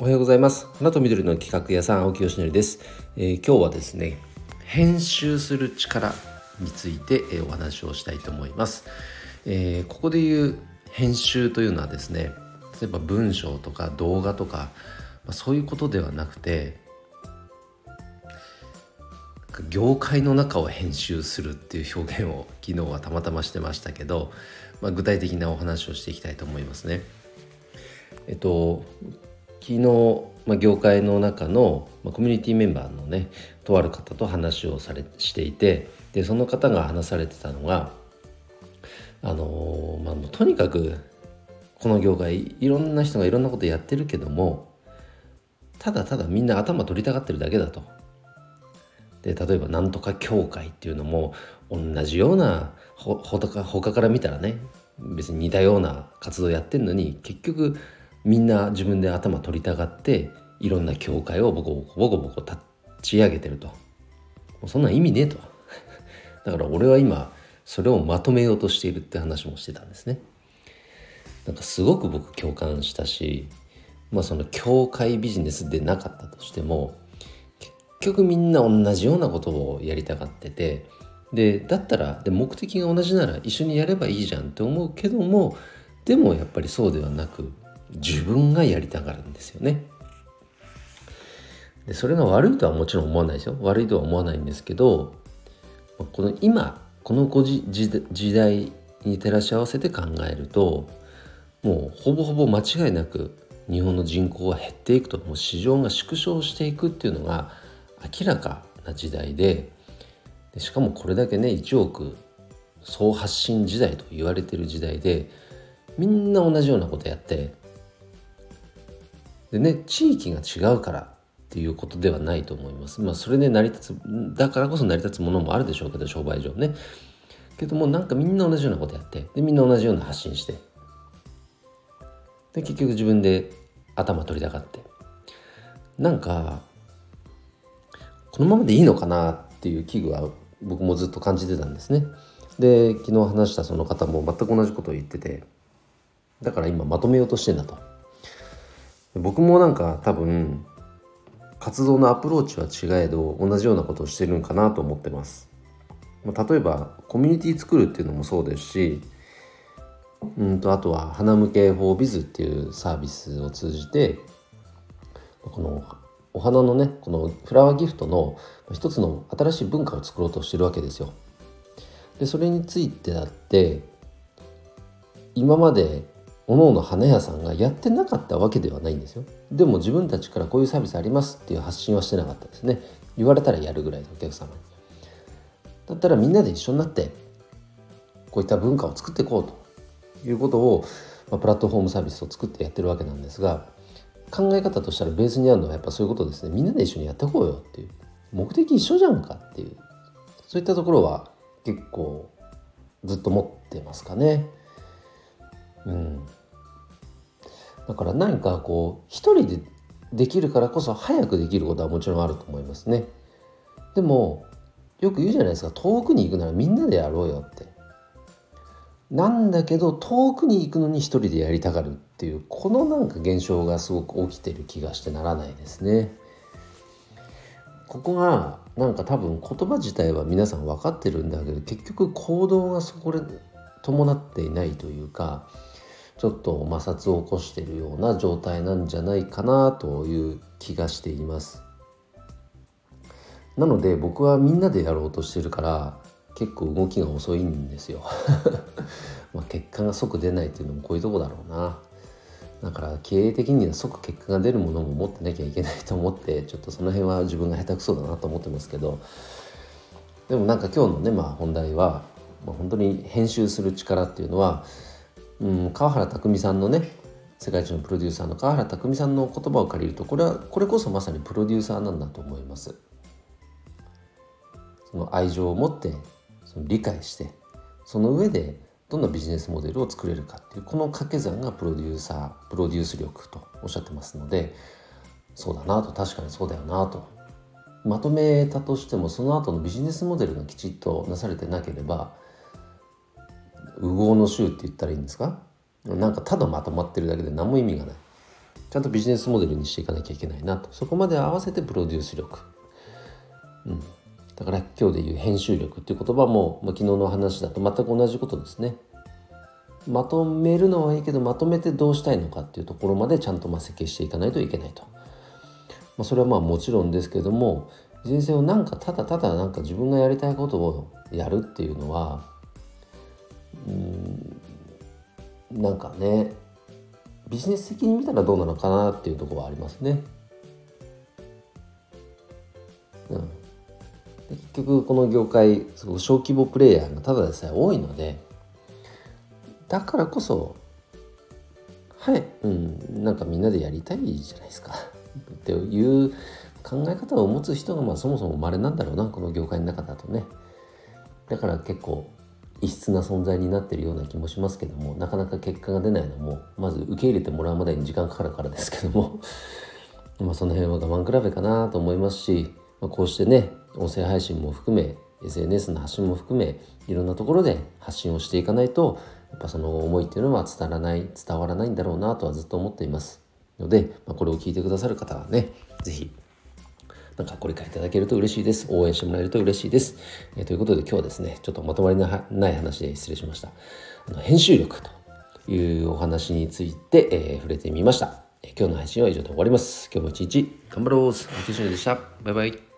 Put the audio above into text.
おはようございます。花と緑の企画屋さん青木よしのりです、えー、今日はですね編集する力について、えー、お話をしたいと思います、えー、ここで言う編集というのはですね例えば文章とか動画とか、まあ、そういうことではなくて業界の中を編集するっていう表現を昨日はたまたましてましたけど、まあ、具体的なお話をしていきたいと思いますね。えっと昨日、まあ、業界の中の、まあ、コミュニティメンバーのねとある方と話をされしていてでその方が話されてたのがあのー、まあ、とにかくこの業界いろんな人がいろんなことやってるけどもただただみんな頭取りたがってるだけだと。で例えばなんとか協会っていうのも同じようなほか他から見たらね別に似たような活動やってんのに結局みんな自分で頭取りたがっていろんな教会をボコボコボコボコ立ち上げてると。そんな意味ねえと。だから俺は今それをまとめようとしているって話もしてたんですね。なんかすごく僕共感したしまあその教会ビジネスでなかったとしても結局みんな同じようなことをやりたがっててでだったらで目的が同じなら一緒にやればいいじゃんって思うけどもでもやっぱりそうではなく自分がやりたがるんですよね。でそれが悪いとはもちろん思わないですよ悪いとは思わないんですけどこの今このご時代に照らし合わせて考えるともうほぼほぼ間違いなく日本の人口は減っていくともう市場が縮小していくっていうのが明らかな時代ででしかもこれだけね1億総発信時代と言われてる時代でみんな同じようなことやってでね地域が違うからっていうことではないと思います。まあそれで成り立つだからこそ成り立つものもあるでしょうけど商売上ね。けどもなんかみんな同じようなことやってでみんな同じような発信してで結局自分で頭取りたがってなんかこのままでいいのかなっていう危惧は僕もずっと感じてたんですね。で昨日話したその方も全く同じことを言っててだから今まとめようとしてんだと。僕もなんか多分活動のアプローチは違えど同じようなことをしてるんかなと思ってます。例えばコミュニティ作るっていうのもそうですしうんとあとは花向け for biz っていうサービスを通じてこのお花のねこのフラワーギフトの一つの新しい文化を作ろうとしてるわけですよ。でそれについてだって今まで各々花屋さんがやってなかったわけではないんですよ。でも自分たちからこういうサービスありますっていう発信はしてなかったですね。言われたらやるぐらいのお客様に。だったらみんなで一緒になってこういった文化を作っていこうと。いうことを、まあ、プラットフォームサービスを作ってやってるわけなんですが考え方としたらベースにあるのはやっぱそういうことですね。みんなで一緒にやっていこうよっていう。目的一緒じゃんかっていう。そういったところは結構ずっと持ってますかね。うん。だから何かこう一人でできるからこそ早くできることはもちろんあると思いますね。でもよく言うじゃないですか遠くに行くならみんなでやろうよって。なんだけど遠くに行くのに一人でやりたがるっていうこのなんか現象がすごく起きてる気がしてならないですね。ここがなんか多分言葉自体は皆さん分かってるんだけど結局行動がそこで伴っていないというかちょっと摩擦を起こしているような状態なんじゃないかなという気がしています。なので僕はみんなでやろうとしてるから結構動きが遅いんですよ。まあ結果が即出ないっていうのもこういうとこだろうな。だから経営的には即結果が出るものも持ってなきゃいけないと思ってちょっとその辺は自分が下手くそだなと思ってますけどでもなんか今日のねまあ本題は、まあ、本当に編集する力っていうのはうん、川原拓海さんのね世界一のプロデューサーの川原拓海さんの言葉を借りるとこれはこれこそまさにプロデューサーなんだと思います。その愛情を持ってその理解してその上でどんなビジネスモデルを作れるかっていうこの掛け算がプロデューサープロデュース力とおっしゃってますのでそうだなと確かにそうだよなとまとめたとしてもその後のビジネスモデルがきちっとなされてなければ右往の衆って言ったらいいんですか？なんかただまとまってるだけで何も意味がない。ちゃんとビジネスモデルにしていかなきゃいけないなと。そこまで合わせてプロデュース力、うん、だから今日で言う編集力っていう言葉も、まあ、昨日の話だと全く同じことですね。まとめるのはいいけどまとめてどうしたいのかっていうところまでちゃんとまあ設計していかないといけないと、まあ、それはまあもちろんですけども人生をなんかただただなんか自分がやりたいことをやるっていうのはうんなんかねビジネス的に見たらどうなのかなっていうところはありますね。うん、結局この業界すごく小規模プレイヤーがただでさえ多いのでだからこそはい、うん、なんかみんなでやりたいじゃないですか。っていう考え方を持つ人がまあそもそも稀なんだろうなこの業界の中だとね。だから結構異質な存在になってるような気もしますけどもなかなか結果が出ないのもまず受け入れてもらうまでに時間かかるからですけども まあその辺は我慢比べかなと思いますし、まあ、こうしてね音声配信も含め SNS の発信も含めいろんなところで発信をしていかないとやっぱその思いっていうのは伝わらない伝わらないんだろうなとはずっと思っていますので、まあ、これを聞いてくださる方はね是非なんかご理解いただけると嬉しいです。応援してもらえると嬉しいです。えー、ということで今日はですね、ちょっとまとまりのない話で失礼しました。あの編集力というお話について、えー、触れてみました。え、今日の配信は以上で終わります。今日も一日頑張ろう。お疲れ様でした。バイバイ。